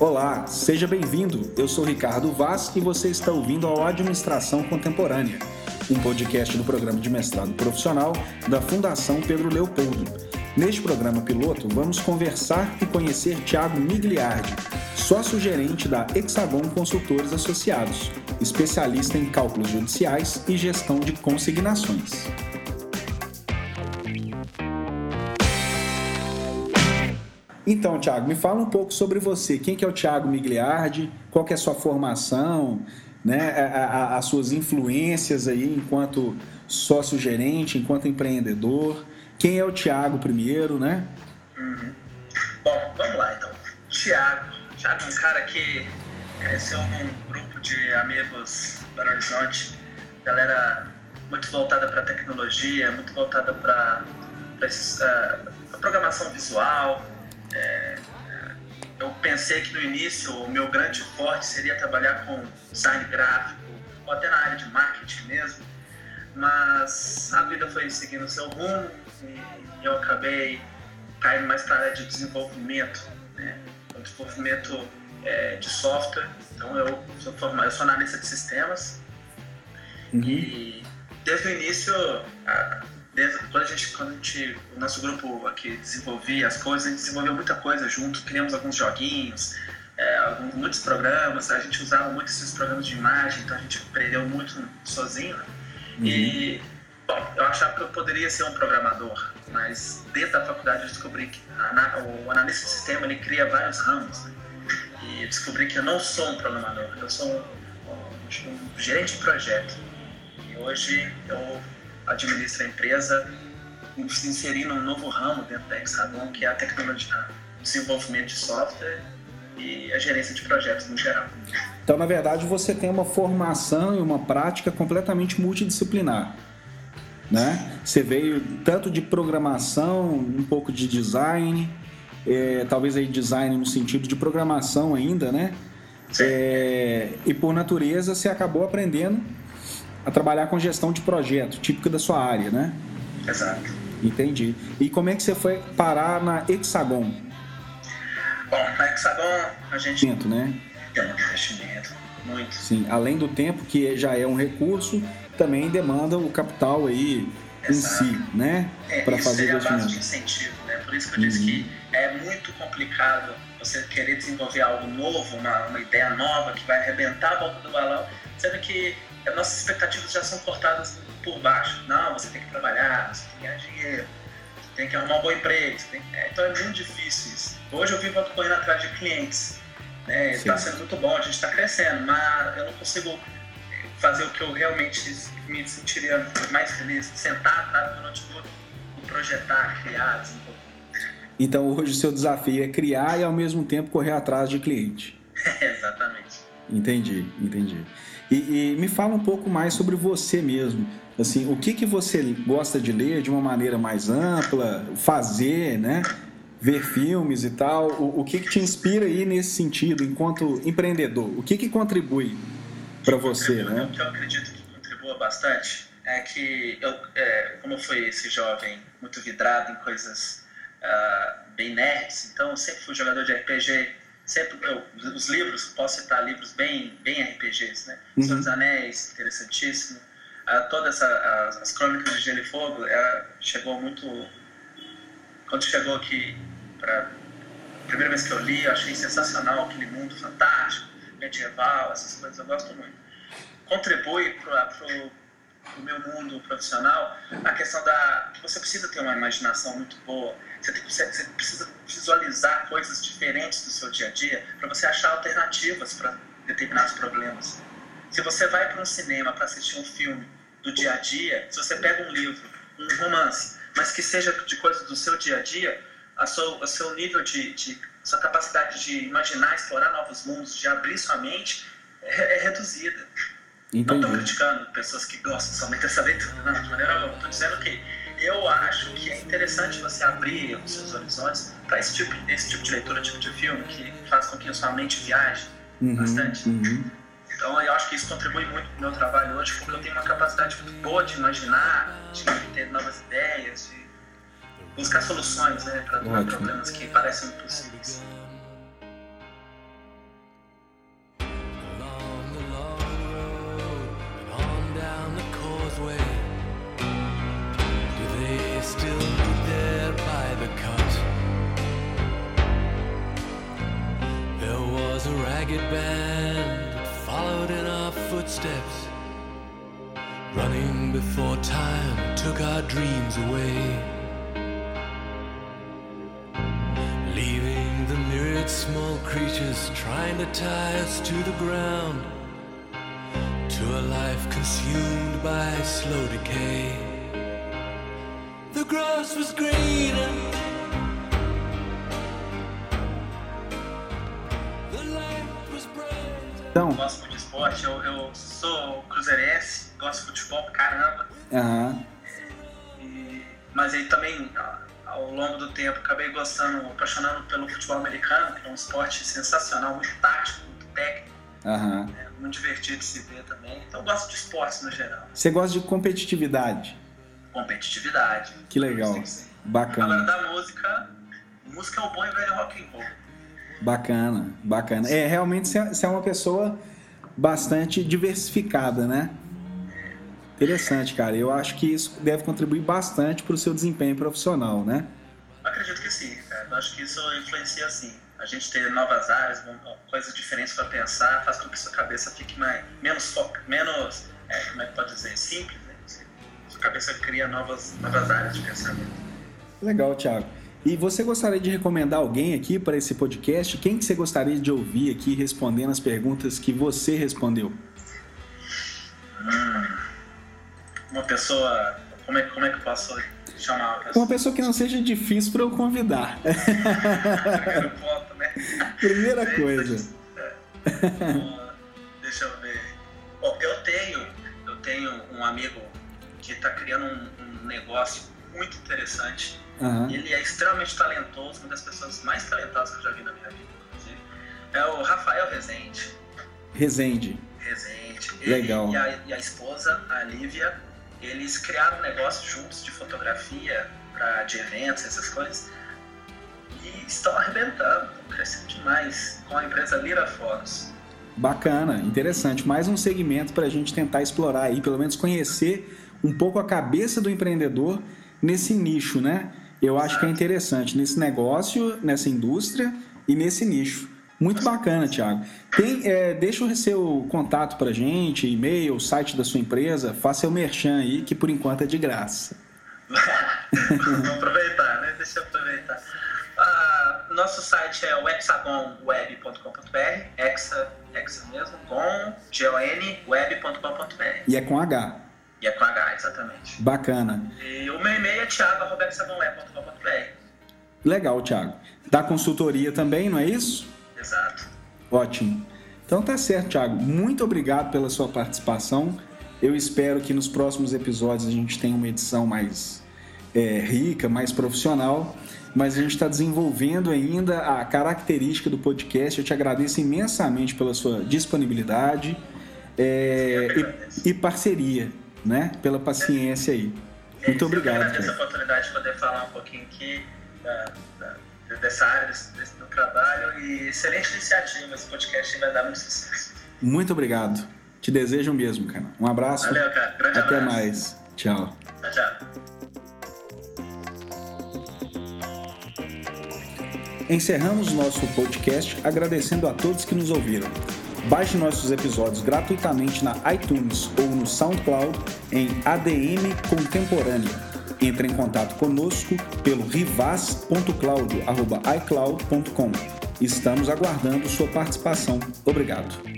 Olá, seja bem-vindo. Eu sou Ricardo Vaz e você está ouvindo ao Administração Contemporânea, um podcast do programa de mestrado profissional da Fundação Pedro Leopoldo. Neste programa piloto, vamos conversar e conhecer Tiago Migliardi, sócio-gerente da Hexagon Consultores Associados, especialista em cálculos judiciais e gestão de consignações. Então, Thiago, me fala um pouco sobre você. Quem que é o Thiago Migliardi? Qual que é a sua formação? Né? A, a, as suas influências aí enquanto sócio-gerente, enquanto empreendedor. Quem é o Thiago primeiro, né? Uhum. Bom, vamos lá então. Thiago. Thiago é um cara que cresceu num grupo de amigos Belo Horizonte. Galera muito voltada para tecnologia, muito voltada para uh, programação visual, é, eu pensei que no início o meu grande forte seria trabalhar com design gráfico, ou até na área de marketing mesmo, mas a vida foi seguindo seu rumo e eu acabei caindo mais para a área de desenvolvimento, né? o desenvolvimento é, de software. Então eu sou formado, eu sou analista de sistemas uhum. e desde o início a, desde, quando a gente, quando a gente, o nosso grupo aqui desenvolvia as coisas, a gente desenvolveu muita coisa junto, criamos alguns joguinhos, é, alguns, muitos programas, a gente usava muito esses programas de imagem, então a gente aprendeu muito sozinho. Né? Uhum. E, bom, eu achava que eu poderia ser um programador, mas dentro da faculdade eu descobri que a, o analista de sistema ele cria vários ramos, né? e descobri que eu não sou um programador, eu sou um, um, um gerente de projeto. E hoje eu administra a empresa, inserindo um novo ramo dentro da Hexagon, que é a tecnologia, o desenvolvimento de software e a gerência de projetos no geral. Então, na verdade, você tem uma formação e uma prática completamente multidisciplinar. Né? Você veio tanto de programação, um pouco de design, é, talvez aí design no sentido de programação ainda, né? É, e por natureza você acabou aprendendo a trabalhar com gestão de projeto, típica da sua área, né? Exato. Entendi. E como é que você foi parar na Hexagon? Bom, na Hexagon a gente né? tem um investimento, muito. Sim, além do tempo que já é um recurso, também demanda o capital aí Exato. em si, né? É, Para fazer é a base de incentivo, né? Por isso que eu disse uhum. que é muito complicado você querer desenvolver algo novo, uma, uma ideia nova que vai arrebentar a volta do balão, sendo que nossas expectativas já são cortadas por baixo. Não, você tem que trabalhar, você tem que ganhar dinheiro, você tem que arrumar um bom emprego. Tem... É, então é muito difícil isso. Hoje eu vivo correndo atrás de clientes. Né? Está sendo muito bom, a gente está crescendo, mas eu não consigo fazer o que eu realmente me sentiria mais feliz, sentar atrás do notebook e projetar, criar, desenvolver. Então hoje o seu desafio é criar e ao mesmo tempo correr atrás de cliente. Exatamente. Entendi, entendi. E, e, me fala um pouco mais sobre você mesmo. Assim, o que, que você gosta de ler de uma maneira mais ampla, fazer, né? Ver filmes e tal. O, o que, que te inspira aí nesse sentido, enquanto empreendedor? O que, que contribui para você, né? O que eu acredito que contribua bastante é que eu, é, como eu fui esse jovem muito vidrado em coisas uh, bem nerds, então eu sempre fui jogador de RPG, sempre eu, os livros, posso citar livros bem, bem RPGs, né? Uhum. Senhor dos Anéis, interessantíssimo. Uh, todas as, as crônicas de Gelo e Fogo, ela chegou muito. Quando chegou aqui, para primeira vez que eu li, eu achei sensacional aquele mundo fantástico, medieval, essas coisas, eu gosto muito. Contribui para o meu mundo profissional a questão da você precisa ter uma imaginação muito boa você, você, precisa visualizar coisas diferentes do seu dia a dia para você achar alternativas para determinados problemas. Se você vai para um cinema para assistir um filme do dia a dia, se você pega um livro, um romance, mas que seja de coisas do seu dia a dia, a seu, a seu nível de, de sua capacidade de imaginar, explorar novos mundos, de abrir sua mente é, é reduzida. Entendi. Não estou criticando pessoas que gostam somente dessa leitura, não, de maneira alguma. Estou dizendo que eu acho que é interessante você abrir os seus horizontes para esse tipo, esse tipo de leitura, tipo de filme, que faz com que a sua mente viaje uhum, bastante. Uhum. Então eu acho que isso contribui muito para o meu trabalho hoje, porque eu tenho uma capacidade muito boa de imaginar, de ter novas ideias, de buscar soluções né, para problemas que parecem impossíveis. Ragged band that followed in our footsteps, running before time took our dreams away. Leaving the myriad small creatures trying to tie us to the ground, to a life consumed by slow decay. The grass was greener. Então. Gosto muito de esporte, eu, eu sou cruzeirense, gosto de futebol pra caramba. Uhum. E, mas aí também, ao longo do tempo, acabei gostando, apaixonando pelo futebol americano, que é um esporte sensacional, muito tático, muito técnico. Uhum. É muito divertido de se ver também. Então eu gosto de esportes no geral. Você gosta de competitividade? Competitividade. Que legal. Bacana. Agora da música, música é o bom e velho rock and roll. Bacana, bacana. É, realmente você é uma pessoa bastante diversificada, né? Interessante, cara. Eu acho que isso deve contribuir bastante para o seu desempenho profissional, né? Acredito que sim, cara. Eu acho que isso influencia sim. A gente ter novas áreas, coisas diferentes para pensar, faz com que sua cabeça fique mais, menos foca, menos, é, como é que pode dizer, simples. Né? Sua cabeça cria novas, novas áreas de pensamento. Legal, Thiago. E você gostaria de recomendar alguém aqui para esse podcast? Quem que você gostaria de ouvir aqui respondendo as perguntas que você respondeu? Hum, uma pessoa. Como é, como é que eu posso chamar uma pessoa? Uma pessoa que não seja difícil para eu convidar. Primeiro ponto, né? Primeira coisa. deixa eu ver. Bom, eu tenho, eu tenho um amigo que está criando um, um negócio muito interessante Uhum. Ele é extremamente talentoso, uma das pessoas mais talentosas que eu já vi na minha vida, inclusive. É o Rafael Rezende. Rezende. Rezende. Legal. e, a, e a esposa, a Lívia, eles criaram um negócio juntos de fotografia pra, de eventos, essas coisas. E estão arrebentando, estão crescendo demais com a empresa Lira Fotos. Bacana, interessante. Mais um segmento para a gente tentar explorar aí, pelo menos conhecer um pouco a cabeça do empreendedor nesse nicho, né? Eu acho que é interessante nesse negócio, nessa indústria e nesse nicho. Muito bacana, Thiago. Tem, é, deixa o seu contato pra gente, e-mail, site da sua empresa, faça o merchan aí, que por enquanto é de graça. Vamos aproveitar, né? Deixa eu aproveitar. Uh, nosso site é o hexagonweb.com.br, hexa, hexa mesmo, com, G-O-N, web.com.br. E é com H. E é com H, exatamente. Bacana. E o meu e-mail é thiago.sabonweb.com.br. Legal, Thiago. Da consultoria também, não é isso? Exato. Ótimo. Então tá certo, Thiago. Muito obrigado pela sua participação. Eu espero que nos próximos episódios a gente tenha uma edição mais é, rica, mais profissional. Mas a gente está desenvolvendo ainda a característica do podcast. Eu te agradeço imensamente pela sua disponibilidade é, e, e parceria né? Pela paciência aí. Muito obrigado. Eu agradeço a oportunidade de poder falar um pouquinho aqui da, da, dessa área, desse, desse, do trabalho e excelente iniciativa. Esse podcast vai dar muito sucesso. Muito obrigado. Te desejo mesmo, cara. Um abraço. Valeu, cara. Grande Até abraço. mais. Tchau. Tchau, tchau. Encerramos nosso podcast agradecendo a todos que nos ouviram. Baixe nossos episódios gratuitamente na iTunes ou no SoundCloud em ADM Contemporânea. Entre em contato conosco pelo rivaz.claudio.icloud.com. Estamos aguardando sua participação. Obrigado.